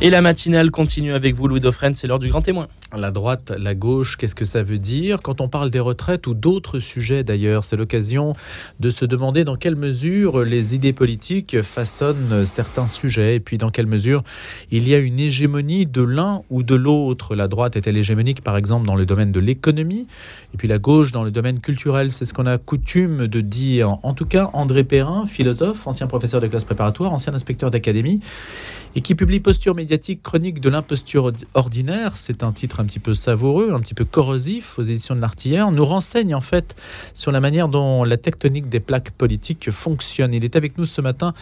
Et la matinale continue avec vous, Louis Dauphren, c'est l'heure du grand témoin. La droite, la gauche, qu'est-ce que ça veut dire? Quand on parle des retraites ou d'autres sujets d'ailleurs, c'est l'occasion de se demander dans quelle mesure les idées politiques façonnent certains sujets et puis dans quelle mesure il y a une hégémonie de l'un ou de l'autre. La droite est-elle hégémonique par exemple dans le domaine de l'économie? Et puis la gauche dans le domaine culturel C'est ce qu'on a coutume de dire. En tout cas, André Perrin, philosophe, ancien professeur de classe préparatoire, ancien inspecteur d'académie et qui publie Posture médiatique chronique de l'imposture ordinaire. C'est un titre un petit peu savoureux, un petit peu corrosif aux éditions de l'Artilleur. Nous renseigne en fait sur la manière dont la tectonique des plaques politiques fonctionne. Il est avec nous ce matin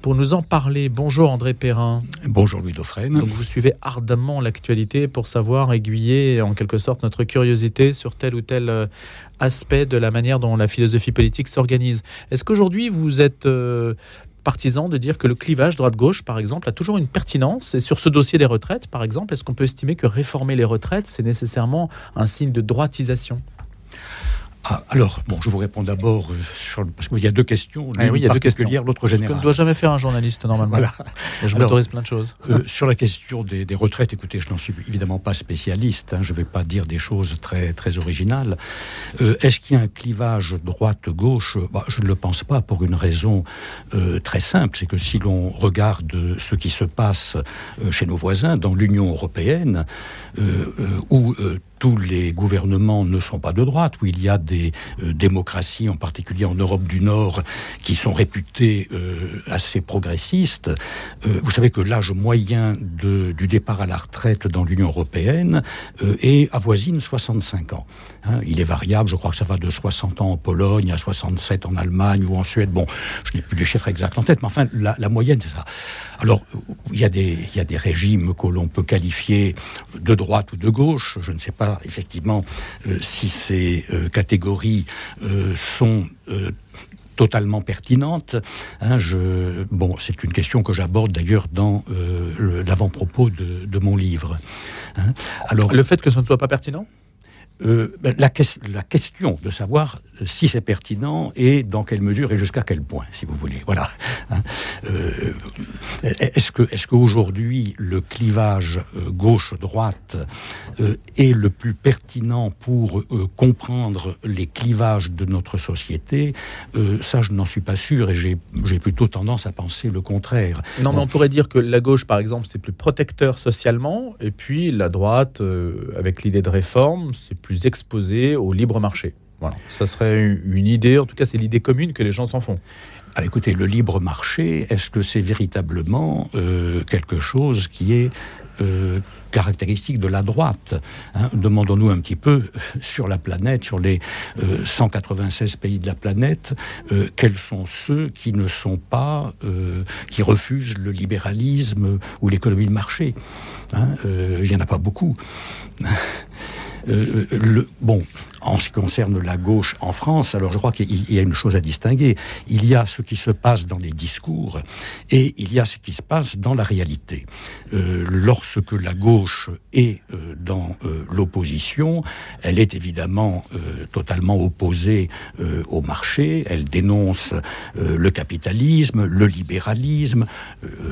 pour nous en parler. Bonjour André Perrin. Bonjour Louis Dauphren. Donc vous suivez ardemment l'actualité pour savoir aiguiller en quelque sorte notre curiosité sur tel ou tel euh, aspect de la manière dont la philosophie politique s'organise. Est-ce qu'aujourd'hui vous êtes euh, partisan de dire que le clivage droite-gauche, par exemple, a toujours une pertinence. Et sur ce dossier des retraites, par exemple, est-ce qu'on peut estimer que réformer les retraites, c'est nécessairement un signe de droitisation? Ah, alors, bon, je vous réponds d'abord euh, sur parce qu'il y a deux questions. Ah oui, il y a deux questions. L'autre générale. Ce que ne doit jamais faire un journaliste normalement. Voilà. je m'autorise plein de choses. Euh, sur la question des, retraites, écoutez, je n'en suis évidemment pas spécialiste. Hein, je ne vais pas dire des choses très très originales. Euh, est-ce qu'il y a un clivage droite-gauche? Bah, Je ne le pense pas pour une raison très simple, c'est que si l'on regarde ce qui se passe chez nos voisins dans l'Union européenne, où tous les gouvernements ne sont pas de droite, où il y a des euh, démocraties, en particulier en Europe du Nord, qui sont réputées euh, assez progressistes. Euh, vous savez que l'âge moyen du départ à la retraite dans l'Union européenne est avoisine 65 ans. Hein. il est variable, je crois que ça va de 60 ans en Pologne à 67 en Allemagne ou en Suède. Bon, je n'ai plus les chiffres exacts en tête, mais enfin, la, moyenne, c'est ça. Alors, il y, il y a des régimes que l'on peut qualifier de droite ou de gauche. Je ne sais pas effectivement euh, si ces euh, catégories euh, sont totalement pertinentes. Hein, je, bon, c'est une question que j'aborde d'ailleurs dans l'avant-propos de, mon livre. Hein. Alors, le fait que ce ne soit pas pertinent? Euh, ben, la, la, question de savoir si c'est pertinent et dans quelle mesure et jusqu'à quel point, si vous voulez. Voilà. Hein. Euh, est-ce que, est-ce qu'aujourd'hui le clivage euh, gauche-droite est le plus pertinent pour comprendre les clivages de notre société? Ça, je n'en suis pas sûr et j'ai, j'ai plutôt tendance à penser le contraire. Non, mais on pourrait dire que la gauche, par exemple, c'est plus protecteur socialement, et puis la droite, avec l'idée de réforme, c'est plus exposés au libre marché. Voilà, ça serait une idée, en tout cas c'est l'idée commune que les gens s'en font. Ah, écoutez, le libre marché, est-ce que c'est véritablement euh, quelque chose qui est euh, caractéristique de la droite hein? Demandons-nous un petit peu sur la planète, sur les 196 euh, pays de la planète, quels sont ceux qui ne sont pas, qui refusent le libéralisme ou l'économie de marché hein? Il n'y en a pas beaucoup. Euh, le, bon, en ce qui concerne la gauche en France, alors je crois qu'il y a une chose à distinguer. Il y a ce qui se passe dans les discours et il y a ce qui se passe dans la réalité. Euh, lorsque la gauche est euh, dans euh, l'opposition, elle est évidemment totalement opposée au marché, elle dénonce le capitalisme, le libéralisme,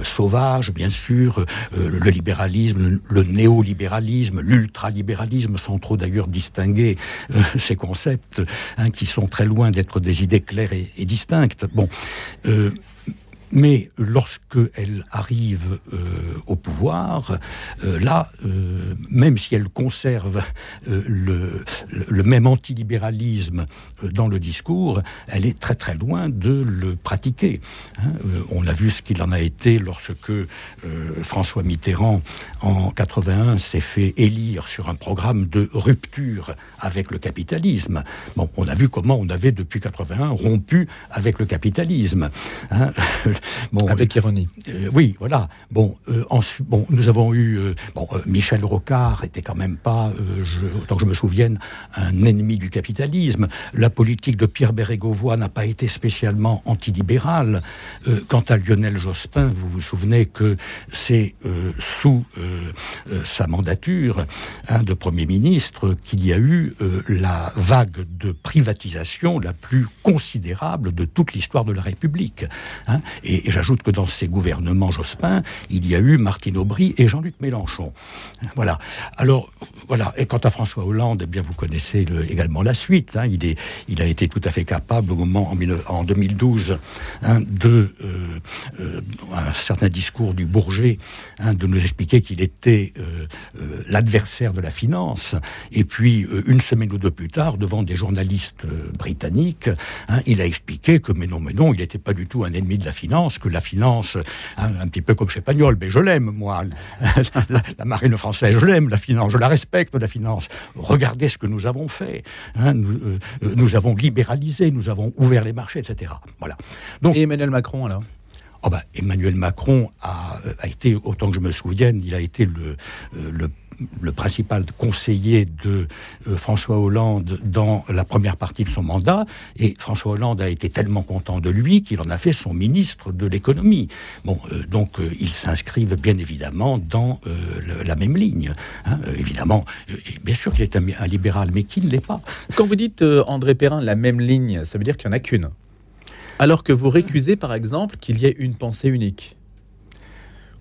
sauvage bien sûr, le libéralisme, le néolibéralisme, l'ultralibéralisme sont trop d'ailleurs distingués ces concepts hein, qui sont très loin d'être des idées claires et, distinctes. Bon, euh, mais lorsqu'elle arrive euh, au pouvoir, euh, là, euh, même si elle conserve le, le, même antilibéralisme dans le discours, elle est très très loin de le pratiquer. Hein. on a vu ce qu'il en a été lorsque François Mitterrand, en 81, s'est fait élire sur un programme de rupture avec le capitalisme. Bon, on a vu comment on avait depuis 81 rompu avec le capitalisme. Hein. Avec ironie. Euh, oui, voilà. Bon, euh, ensuite, bon, nous avons eu. Euh, bon, Michel Rocard était quand même pas, je, autant que je me souvienne, un ennemi du capitalisme. La politique de Pierre Bérégovoy n'a pas été spécialement antilibérale. quant à Lionel Jospin, vous vous souvenez que c'est sous sa mandature hein, de Premier ministre qu'il y a eu la vague de privatisation la plus considérable de toute l'histoire de la République. Hein. Et, j'ajoute que dans ces gouvernements Jospin, il y a eu Martine Aubry et Jean-Luc Mélenchon. Voilà. Alors, voilà. Et quant à François Hollande, eh bien, vous connaissez également la suite. Hein. Il, a été tout à fait capable, au moment, en, 2012, hein, euh, euh, un certain discours du Bourget, hein, de nous expliquer qu'il était euh, l'adversaire de la finance. Et puis, une semaine ou deux plus tard, devant des journalistes britanniques, il a expliqué que, mais non, mais non, il n'était pas du tout un ennemi de la finance, que la finance, un petit peu comme chez Pagnol, mais je l'aime, moi. la marine française, je l'aime, la finance, je la respecte, la finance. Regardez ce que nous avons fait. Hein, euh, euh, nous, avons libéralisé, nous avons ouvert les marchés, etc. Voilà. Donc, Et Emmanuel Macron, alors? Oh bah, Emmanuel Macron a, a, été, autant que je me souvienne, il a été le, euh, le le principal conseiller de euh, François Hollande dans la première partie de son mandat. Et François Hollande a été tellement content de lui qu'il en a fait son ministre de l'économie. Bon, euh, donc euh, ils s'inscrivent bien évidemment dans la même ligne. Hein. évidemment, bien sûr qu'il est un, libéral, mais qui ne l'est pas. Quand vous dites André Perrin la même ligne, ça veut dire qu'il n'y en a qu'une. Alors que vous récusez par exemple qu'il y ait une pensée unique.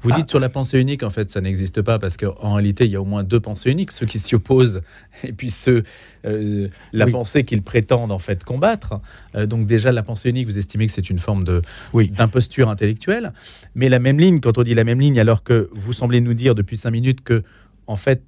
Vous dites ah. sur la pensée unique, en fait, ça n'existe pas parce qu'en réalité, il y a au moins deux pensées uniques, ceux qui s'y opposent et puis ceux, euh, la pensée qu'ils prétendent en fait combattre. Euh, donc déjà, la pensée unique, vous estimez que c'est une forme de d'imposture intellectuelle. Mais la même ligne, quand on dit la même ligne, alors que vous semblez nous dire depuis cinq minutes que en fait,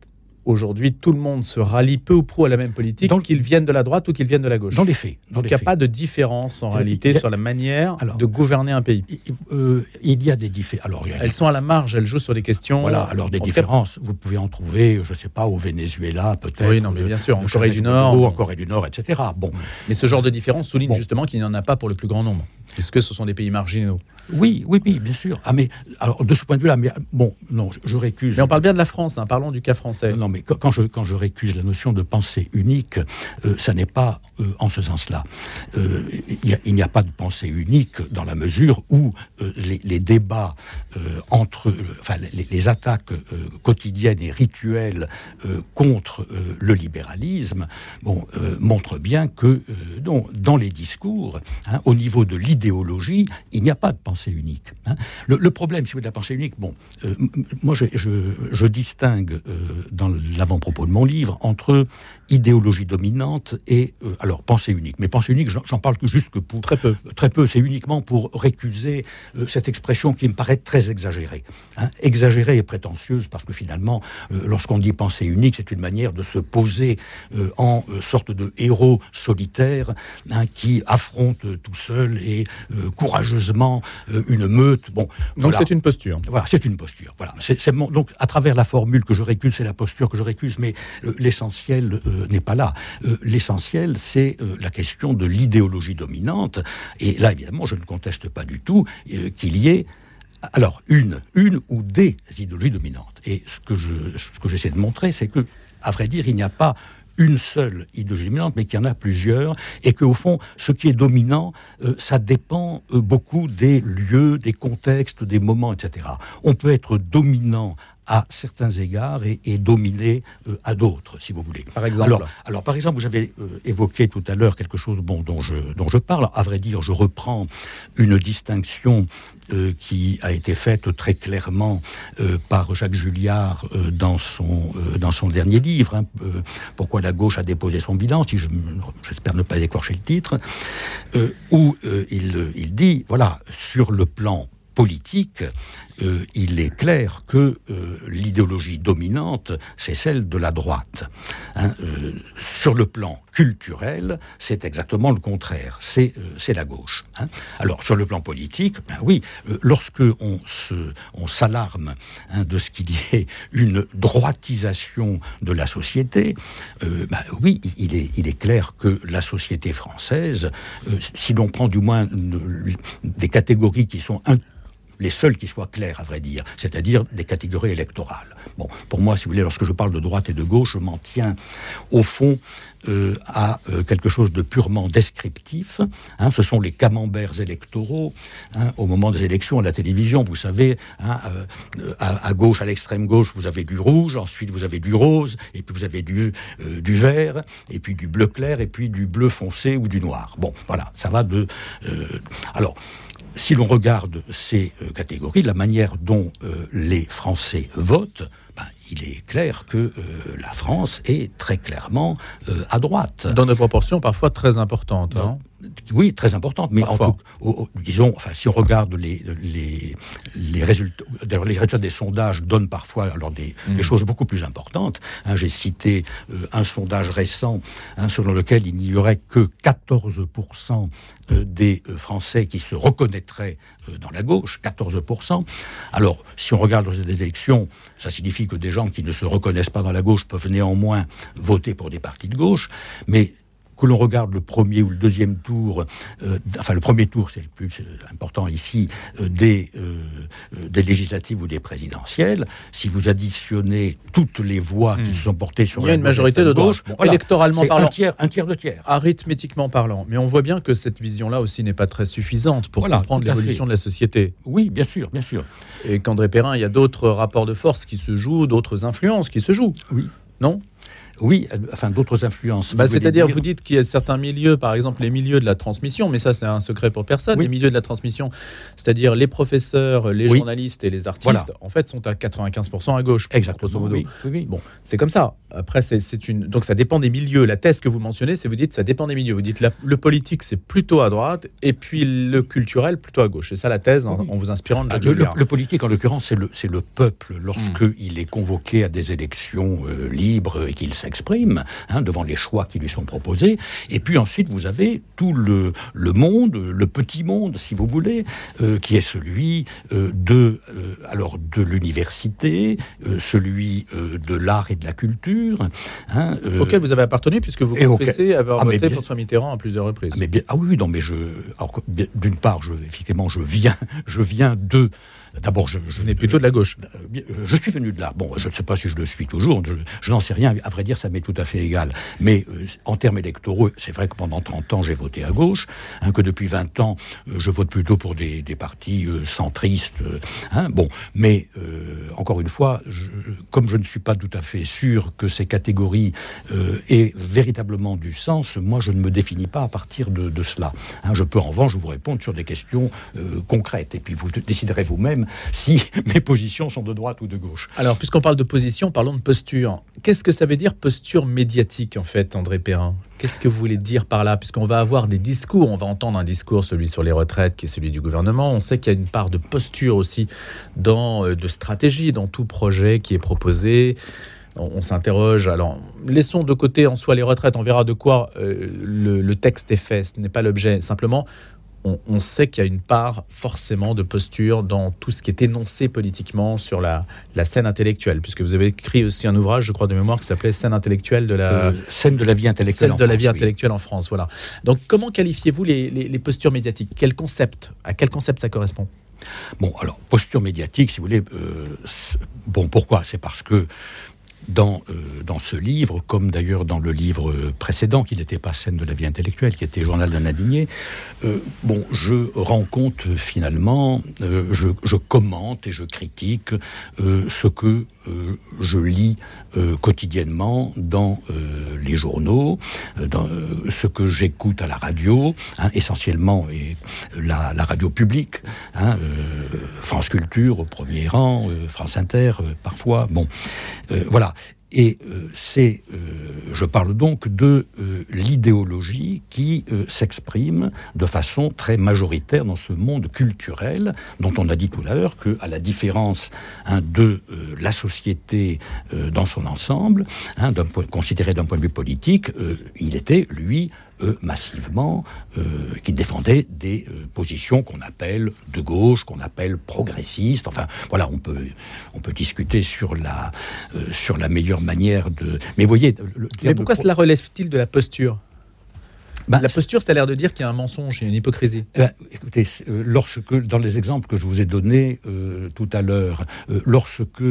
aujourd'hui, tout le monde se rallie peu ou prou à la même politique, qu'ils viennent de la droite ou qu'ils viennent de la gauche. Dans les faits. Donc il n'y a pas de différence en réalité sur la manière de gouverner un pays. Euh, il y a des différences. Elles sont à la marge, elles jouent sur des questions. Voilà, alors des différences, vous pouvez en trouver, je ne sais pas, au Venezuela peut-être. Oui, non, mais bien sûr, en Corée du Nord. En Corée du Nord, etc. Bon. Mais ce genre de différence souligne justement qu'il n'y en a pas pour le plus grand nombre. Puisque ce sont des pays marginaux. Oui, oui, oui, bien sûr. Ah, mais alors, de ce point de vue-là, mais bon, non, je, récuse. Mais on parle bien de la France, hein, parlons du cas français. Non, mais quand je, quand je récuse la notion de pensée unique, euh, ça n'est pas euh, en ce sens-là. Euh, il n'y a, pas de pensée unique dans la mesure où les, débats entre, enfin, les, attaques quotidiennes et rituelles contre le libéralisme, bon, montrent bien que dans les discours, hein, au niveau de l'idéologie, il n'y a pas de pensée unique. Hein. Le, problème, si vous voulez, de la pensée unique, bon, moi je, je distingue dans l'avant-propos de mon livre entre idéologie dominante et euh, alors pensée unique. Mais pensée unique, j'en parle que juste que pour très peu. Très peu, c'est uniquement pour récuser euh, cette expression qui me paraît très exagérée, hein. exagérée et prétentieuse parce que finalement, euh, lorsqu'on dit pensée unique, c'est une manière de se poser en sorte de héros solitaire hein, qui affronte tout seul et courageusement une meute. Bon, donc c'est une posture. Voilà, c'est une posture. Voilà, donc à travers la formule que je récuse, c'est la posture que je récuse, mais l'essentiel n'est pas là. Euh, l'essentiel, c'est euh, la question de l'idéologie dominante. Et là, évidemment, je ne conteste pas du tout euh, qu'il y ait alors, une, une ou des idéologies dominantes. Et ce que, je, ce que j'essaie de montrer, c'est que, à vrai dire, il n'y a pas une seule idéologie dominante, mais qu'il y en a plusieurs, et qu'au fond, ce qui est dominant, ça dépend beaucoup des lieux, des contextes, des moments, etc. On peut être dominant à certains égards et, et dominé euh, à d'autres, si vous voulez. Par exemple Alors, par exemple, vous avez euh, évoqué tout à l'heure quelque chose bon, dont, je, dont je parle. À vrai dire, je reprends une distinction euh, qui a été faite très clairement par Jacques Julliard dans, son, dans son dernier livre, hein, Pourquoi la gauche a déposé son bilan, si j'espère ne pas écorcher le titre, où il, il dit, voilà, sur le plan politique, euh, il est clair que euh, l'idéologie dominante, c'est celle de la droite. Hein. Euh, sur le plan culturel, c'est exactement le contraire, c'est la gauche. Hein. Alors, sur le plan politique, ben oui, lorsque on s'alarme hein, de ce qu'il y ait une droitisation de la société, ben oui, il est, il est clair que la société française, si l'on prend du moins des catégories qui sont les seuls qui soient clairs, à vrai dire, c'est-à-dire des catégories électorales. Bon, pour moi, si vous voulez, lorsque je parle de droite et de gauche, je m'en tiens au fond euh, à euh, quelque chose de purement descriptif. Hein. ce sont les camemberts électoraux. Hein, au moment des élections à la télévision, vous savez, hein, euh, à, gauche, à l'extrême gauche, vous avez du rouge, ensuite vous avez du rose, et puis vous avez du, du vert, et puis du bleu clair, et puis du bleu foncé ou du noir. Bon, voilà, ça va de... alors, si l'on regarde ces catégories, la manière dont les Français votent, ben, il est clair que euh, la France est très clairement euh, à droite. Dans des proportions parfois très importantes. Hein. Oui, très importantes. Mais en disons, enfin, si on regarde les, les, les résultats, les résultats des sondages donnent parfois alors des, mm. choses beaucoup plus importantes. Hein, j'ai cité euh, un sondage récent hein, selon lequel il n'y aurait que 14% des Français qui se reconnaîtraient dans la gauche, 14%. Alors, si on regarde les élections, ça signifie que des gens qui ne se reconnaissent pas dans la gauche peuvent néanmoins voter pour des partis de gauche, mais que l'on regarde le premier ou le deuxième tour, euh, enfin le premier tour, c'est le plus important ici, euh, des, euh, des législatives ou des présidentielles, si vous additionnez toutes les voix qui hmm. se sont portées sur Il y a une majorité de gauche, électoralement parlant. Un tiers, un tiers de tiers. Arithmétiquement parlant. Mais on voit bien que cette vision-là aussi n'est pas très suffisante pour comprendre l'évolution de la société. Oui, bien sûr, bien sûr. Et qu'André Perrin, il y a d'autres rapports de force qui se jouent, d'autres influences qui se jouent. Oui. Non? Oui, enfin d'autres influences. Bah, c'est-à-dire, vous dites qu'il y a certains milieux, par exemple les milieux de la transmission, mais ça c'est un secret pour personne, les milieux de la transmission, c'est-à-dire les professeurs, les journalistes et les artistes, en fait sont à 95% à gauche. Exactement. Oui, Bon, c'est comme ça. Après, c'est une. Donc ça dépend des milieux. La thèse que vous mentionnez, c'est vous dites ça dépend des milieux. Vous dites le politique c'est plutôt à droite et puis le culturel plutôt à gauche. C'est ça la thèse en, vous inspirant de ah, le, politique en l'occurrence c'est le, le peuple hmm. il est convoqué à des élections euh, libres et qu'il exprime hein, devant les choix qui lui sont proposés. Et puis ensuite, vous avez tout le, le monde, le petit monde, si vous voulez, euh, qui est celui euh, de, euh, alors de l'université, celui de l'art et de la culture. Hein, auquel vous avez appartenu, puisque vous confessez avoir ah, voté François Mitterrand à plusieurs reprises. Ah, mais bien, ah oui, non, mais je, d'une part, je, effectivement, je viens, je viens de D'abord, je, je venais plutôt de la gauche. Euh, je suis venu de là. Bon, je ne sais pas si je le suis toujours. Je, n'en sais rien. À vrai dire, ça m'est tout à fait égal. Mais euh, en termes électoraux, c'est vrai que pendant 30 ans, j'ai voté à gauche. Hein, que depuis 20 ans, euh, je vote plutôt pour des, partis centristes. Hein, bon, mais encore une fois, comme je ne suis pas tout à fait sûr que ces catégories aient véritablement du sens, moi, je ne me définis pas à partir de, cela. Hein, je peux en revanche vous répondre sur des questions concrètes. Et puis vous déciderez vous-même si mes positions sont de droite ou de gauche. Alors, puisqu'on parle de position, parlons de posture. Qu'est-ce que ça veut dire posture médiatique, en fait, André Perrin? Qu'est-ce que vous voulez dire par là? Puisqu'on va avoir des discours, on va entendre un discours, celui sur les retraites, qui est celui du gouvernement. On sait qu'il y a une part de posture aussi, dans, euh, de stratégie, dans tout projet qui est proposé on, s'interroge. Alors, laissons de côté en soi les retraites, on verra de quoi euh, le, texte est fait, ce n'est pas l'objet. Simplement, on, sait qu'il y a une part forcément de posture dans tout ce qui est énoncé politiquement sur la, scène intellectuelle, puisque vous avez écrit aussi un ouvrage, je crois, de mémoire qui s'appelait Scène intellectuelle de la euh, scène de la vie intellectuelle. de la vie intellectuelle en France, voilà. Donc, comment qualifiez-vous les, postures médiatiques? Quel concept? À quel concept ça correspond? Bon, alors posture médiatique, si vous voulez, euh, bon, pourquoi? C'est parce que dans, euh, dans ce livre, comme d'ailleurs dans le livre précédent, qui n'était pas Scène de la vie intellectuelle, qui était Journal d'un indigné, euh, bon, je rends compte finalement, euh, je, je, commente et je critique ce que je lis quotidiennement dans les journaux, ce que j'écoute à la radio, hein, essentiellement et la, la, radio publique, hein, France Culture au premier rang, France Inter parfois, bon, voilà. Et euh, c'est, euh, je parle donc de euh, l'idéologie qui s'exprime de façon très majoritaire dans ce monde culturel dont on a dit tout à l'heure que, à la différence hein, de la société dans son ensemble, hein, considéré d'un point de vue politique, il était lui massivement, euh, qui défendaient des euh, positions qu'on appelle de gauche, qu'on appelle progressistes. Enfin, voilà, on peut, on peut discuter sur la, euh, sur la meilleure manière de. Mais voyez. Mais pourquoi cela relève-t-il de la posture? Bah, la posture, ça a l'air de dire qu'il y a un mensonge, a une hypocrisie. Eh ben, écoutez, euh, lorsque, dans les exemples que je vous ai donnés euh, tout à l'heure, euh, lorsque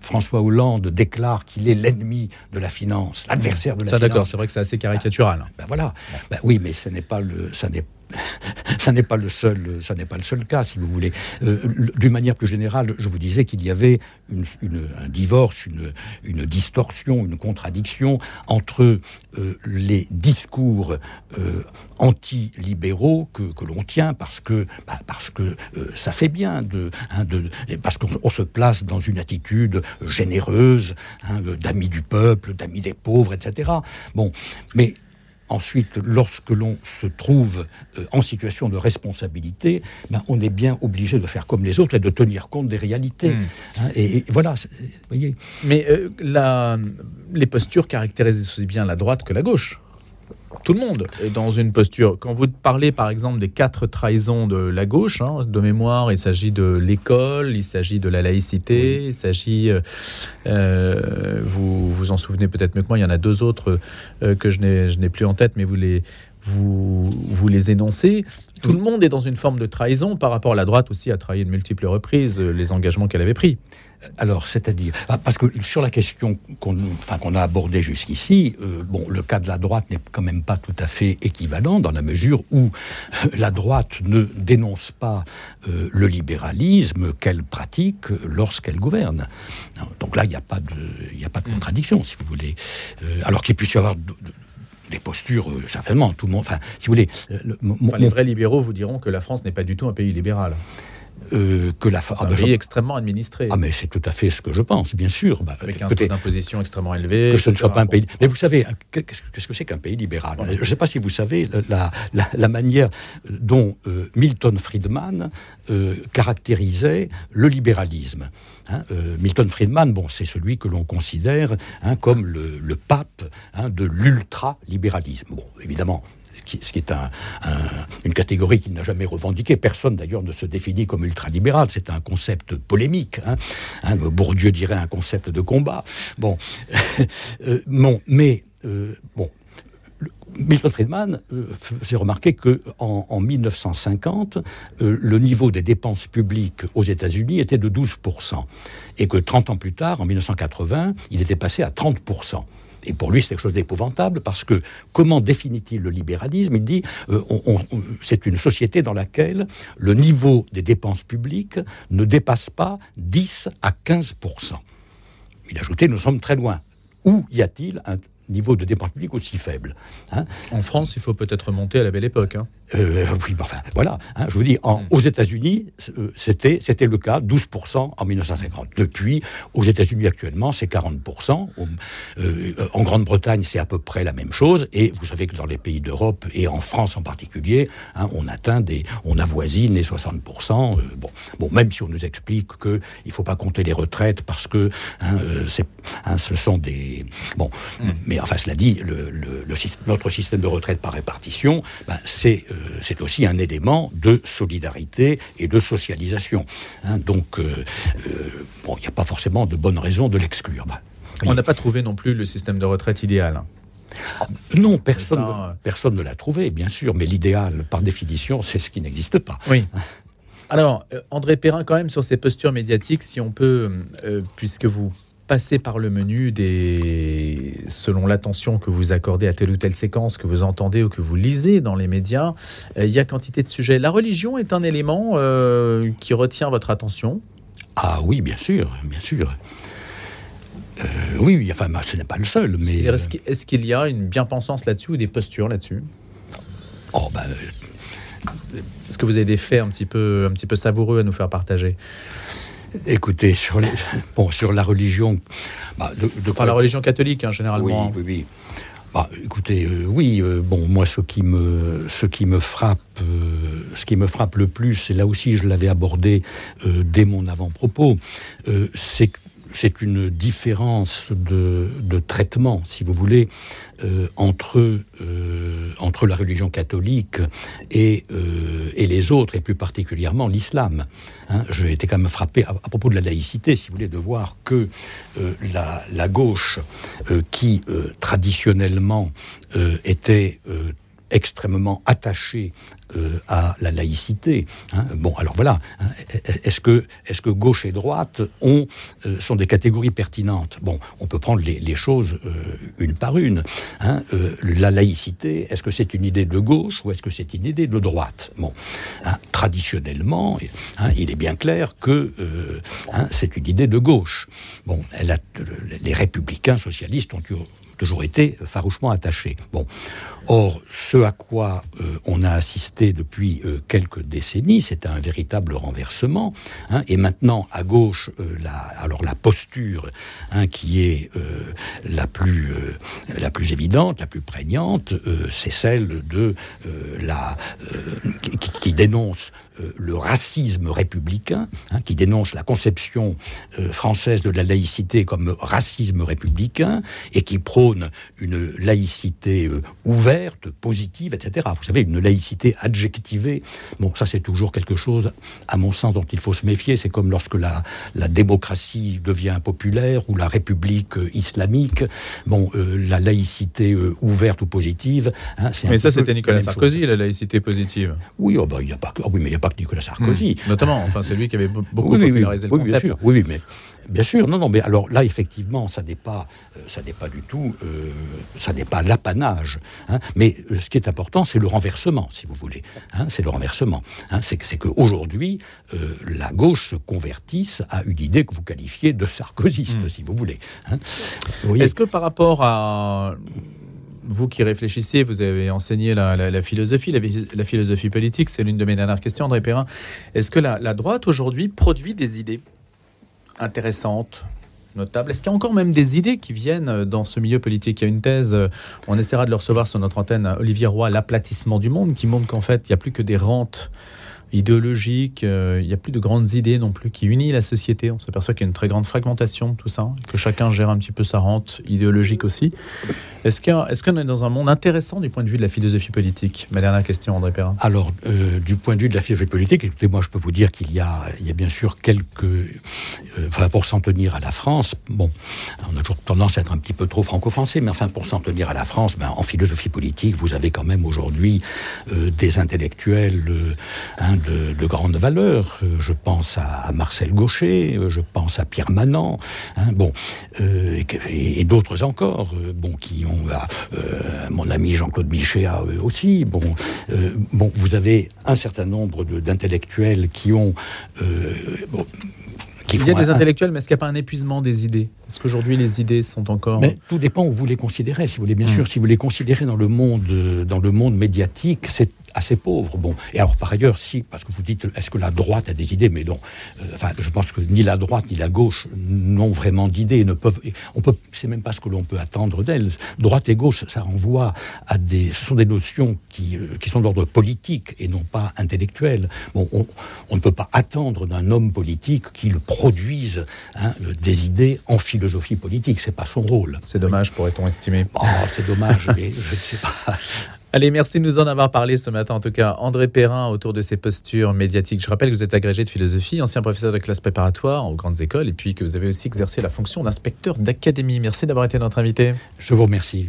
François Hollande déclare qu'il est l'ennemi de la finance, l'adversaire de la ça, finance. d'accord, c'est vrai que c'est assez caricatural. Ben, voilà. Ben, oui, mais ce n'est pas le, ça n'est ça n'est pas le seul, ça n'est pas le seul cas, si vous voulez. Euh, d'une manière plus générale, je vous disais qu'il y avait un divorce, une, distorsion, une contradiction entre euh, les discours euh, anti-libéraux que, l'on tient parce que, bah, parce que ça fait bien, hein, parce qu'on se place dans une attitude généreuse, hein, d'amis du peuple, d'amis des pauvres, etc. Bon, mais Ensuite, lorsque l'on se trouve euh, en situation de responsabilité, ben, on est bien obligé de faire comme les autres et de tenir compte des réalités. Hmm. Hein, et, voilà, voyez. Mais euh, les postures caractérisent aussi bien la droite que la gauche tout le monde est dans une posture. Quand vous parlez par exemple des quatre trahisons de la gauche, hein, de mémoire, il s'agit de l'école, il s'agit de la laïcité, il s'agit, euh, euh, vous vous en souvenez peut-être mieux que moi, il y en a deux autres euh, que je n'ai plus en tête, mais vous les, vous, vous les énoncez. Tout le monde est dans une forme de trahison par rapport à la droite aussi, a trahi de multiples reprises les engagements qu'elle avait pris. Alors, c'est-à-dire, ah, parce que sur la question qu'on enfin, a abordée jusqu'ici, euh, bon, le cas de la droite n'est quand même pas tout à fait équivalent dans la mesure où euh, la droite ne dénonce pas euh, le libéralisme qu'elle pratique lorsqu'elle gouverne. Donc là, il n'y a pas de, il a pas de contradiction, si vous voulez. alors qu'il puisse y avoir des postures, certainement, tout le monde. Enfin, si vous voulez. les vrais libéraux vous diront que la France n'est pas du tout un pays libéral. Euh, que la France. un pays extrêmement administré. Ah, mais c'est tout à fait ce que je pense, bien sûr. Bah, Avec un taux d'imposition extrêmement élevé. Que ce ne soit pas un pays. Mais vous savez, qu'est-ce que c'est qu'un pays libéral Je ne sais pas si vous savez la, la, manière dont euh, Milton Friedman euh, caractérisait le libéralisme. Hein, Milton Friedman, bon, c'est celui que l'on considère hein, comme le, le pape hein, de l'ultra-libéralisme. Bon, évidemment, ce qui est une catégorie qu'il n'a jamais revendiquée. Personne d'ailleurs ne se définit comme ultralibéral. C'est un concept polémique. Hein. Hein, Bourdieu dirait un concept de combat. Bon, euh, mais euh, bon. Milton Friedman euh, faisait remarquer que en, 1950, le niveau des dépenses publiques aux États-Unis était de 12%, et que 30 ans plus tard, en 1980, il était passé à 30%. Et pour lui, c'est quelque chose d'épouvantable parce que comment définit-il le libéralisme? Il dit euh, c'est une société dans laquelle le niveau des dépenses publiques ne dépasse pas 10 à 15% Il ajoutait nous sommes très loin. Où y a-t-il un niveau de dépenses publiques aussi faible hein? En France, il faut peut-être monter à la belle époque. Hein. Euh, oui, enfin, voilà. Hein, je vous dis, en, hmm. aux États-Unis, euh, c'était, c'était le cas, 12% en 1950. Depuis, aux États-Unis actuellement, c'est 40%. Euh, en Grande-Bretagne, c'est à peu près la même chose. Et vous savez que dans les pays d'Europe, et en France en particulier, hein, on atteint des, on avoisine les 60%. bon, bon, même si on nous explique qu'il ne faut pas compter les retraites parce que hein, c'est, ce sont des... Bon, hmm. mais enfin, cela dit, le, le, notre système de retraite par répartition, ben, c'est euh, c'est aussi un élément de solidarité et de socialisation. Hein. donc, euh, euh, bon, il n'y a pas forcément de bonnes raisons de l'exclure. Bah, On n'a pas trouvé non plus le système de retraite idéal. Non, personne, personne ne l'a trouvé, bien sûr, mais l'idéal, par définition, c'est ce qui n'existe pas. Oui. Alors, André Perrin, quand même, sur ces postures médiatiques, si on peut, puisque vous passer par le menu des, selon l'attention que vous accordez à telle ou telle séquence que vous entendez ou que vous lisez dans les médias, euh, il y a quantité de sujets. La religion est un élément euh, qui retient votre attention? Ah oui, bien sûr, bien sûr. Euh, oui, oui, enfin, ce n'est pas le seul. Mais est-ce qu'il y a une bien-pensance là-dessus ou des postures là-dessus? Oh ben. Est-ce que vous avez des faits un petit peu, un petit peu savoureux à nous faire partager? Écoutez, sur, les, bon, sur la religion. Bah, de, la religion catholique, hein, généralement. Oui, oui, bah, écoutez, euh, oui, euh, bon, moi, ce qui me, ce qui me frappe, euh, ce qui me frappe le plus, et là aussi, je l'avais abordé dès mon avant-propos, c'est c'est une différence de, traitement, si vous voulez, entre, entre la religion catholique et, et les autres, et plus particulièrement l'islam. Hein, j'ai été quand même frappé à, propos de la laïcité, si vous voulez, de voir que euh, la, gauche, euh, qui euh, traditionnellement était extrêmement attachés euh, à la laïcité. Hein. Bon, alors voilà, hein, est-ce que, gauche et droite euh, sont des catégories pertinentes? Bon, on peut prendre les, choses euh, une par une. Hein. la laïcité, est-ce que c'est une idée de gauche ou est-ce que c'est une idée de droite? Bon, traditionnellement, il est bien clair que c'est une idée de gauche. Bon, les républicains socialistes ont toujours été farouchement attaché. Bon. Or, ce à quoi euh, on a assisté depuis euh, quelques décennies, c'est un véritable renversement. Hein, et maintenant, à gauche, euh, la, alors la posture hein, qui est la, plus, la plus évidente, la plus prégnante, c'est celle de la qui, dénonce le racisme républicain, hein, qui dénonce la conception française de la laïcité comme racisme républicain, et qui prône une laïcité ouverte positive, etc. Vous savez, une laïcité adjectivée, bon, ça c'est toujours quelque chose, à mon sens, dont il faut se méfier. C'est comme lorsque la, la démocratie devient populaire ou la république euh, islamique. Bon, euh, la laïcité euh, ouverte ou positive. Hein, mais ça, c'était Nicolas Sarkozy, la laïcité positive. Oui, oh, bah, y a pas que, oh oui mais il n'y a pas que Nicolas Sarkozy. Hmm. notamment, enfin, c'est lui qui avait beaucoup popularisé le concept. Bien sûr. Oui, mais Bien sûr, non, non, mais alors là, effectivement, ça n'est pas, ça n'est pas du tout, ça n'est pas l'apanage. Hein, mais euh, ce qui est important, c'est le renversement, si vous voulez. Hein, c'est le renversement. Hein, c'est qu'aujourd'hui, euh, la gauche se convertisse à une idée que vous qualifiez de sarkozyste, hmm. si vous voulez. Hein. Est-ce que par rapport à vous qui réfléchissez, vous avez enseigné la, philosophie, la, philosophie politique, c'est l'une de mes dernières questions, André Perrin. Est-ce que la droite aujourd'hui produit des idées? Intéressantes, notable. Est-ce qu'il y a encore même des idées qui viennent euh, dans ce milieu politique? Il y a une thèse, euh, on essaiera de le recevoir sur notre antenne, Olivier Roy, l'aplatissement du monde, qui montre qu'en fait, il n'y a plus que des rentes idéologique. Euh, il n'y a plus de grandes idées non plus qui unissent la société. On s'aperçoit qu'il y a une très grande fragmentation tout ça, que chacun gère un petit peu sa rente idéologique aussi. Est-ce qu'on est, dans un monde intéressant du point de vue de la philosophie politique? Ma dernière question, André Perrin. Alors, euh, du point de vue de la philosophie politique, écoutez, moi je peux vous dire qu'il y a, y a bien sûr quelques... Euh, enfin, pour s'en tenir à la France, bon, on a toujours tendance à être un petit peu trop franco-français, mais enfin, pour s'en tenir à la France, ben, en philosophie politique, vous avez quand même aujourd'hui des intellectuels... Hein, de, grande valeur. Euh, je pense à, Marcel Gaucher, euh, je pense à Pierre Manant, hein, bon, euh, et, d'autres encore, bon, qui ont, mon ami Jean-Claude Michéa aussi. Bon, bon, vous avez un certain nombre d'intellectuels qui ont il y a des intellectuels, mais est-ce qu'il n'y a pas un épuisement des idées? Est-ce qu'aujourd'hui les idées sont encore mais Tout dépend où vous les considérez. Si vous voulez, bien hmm. sûr, si vous les considérez dans le monde, dans le monde médiatique, c'est assez pauvre. Bon, et alors par ailleurs, si, parce que vous dites, est-ce que la droite a des idées? Mais non. Euh, enfin, je pense que ni la droite ni la gauche n'ont vraiment d'idées. Ne peuvent. On peut. C'est même pas ce que l'on peut attendre d'elles. Droite et gauche, ça renvoie à des. Ce sont des notions qui, euh, qui sont d'ordre politique et non pas intellectuel. Bon, on, on, ne peut pas attendre d'un homme politique qu'il produise hein, des idées en philosophie politique. C'est pas son rôle. C'est dommage, pourrait-on estimer? Oh, c'est dommage, mais je ne sais pas. Allez, merci de nous en avoir parlé ce matin. En tout cas, André Perrin, autour de ses postures médiatiques. Je rappelle que vous êtes agrégé de philosophie, ancien professeur de classe préparatoire aux grandes écoles, et puis que vous avez aussi exercé la fonction d'inspecteur d'académie. Merci d'avoir été notre invité. Je vous remercie.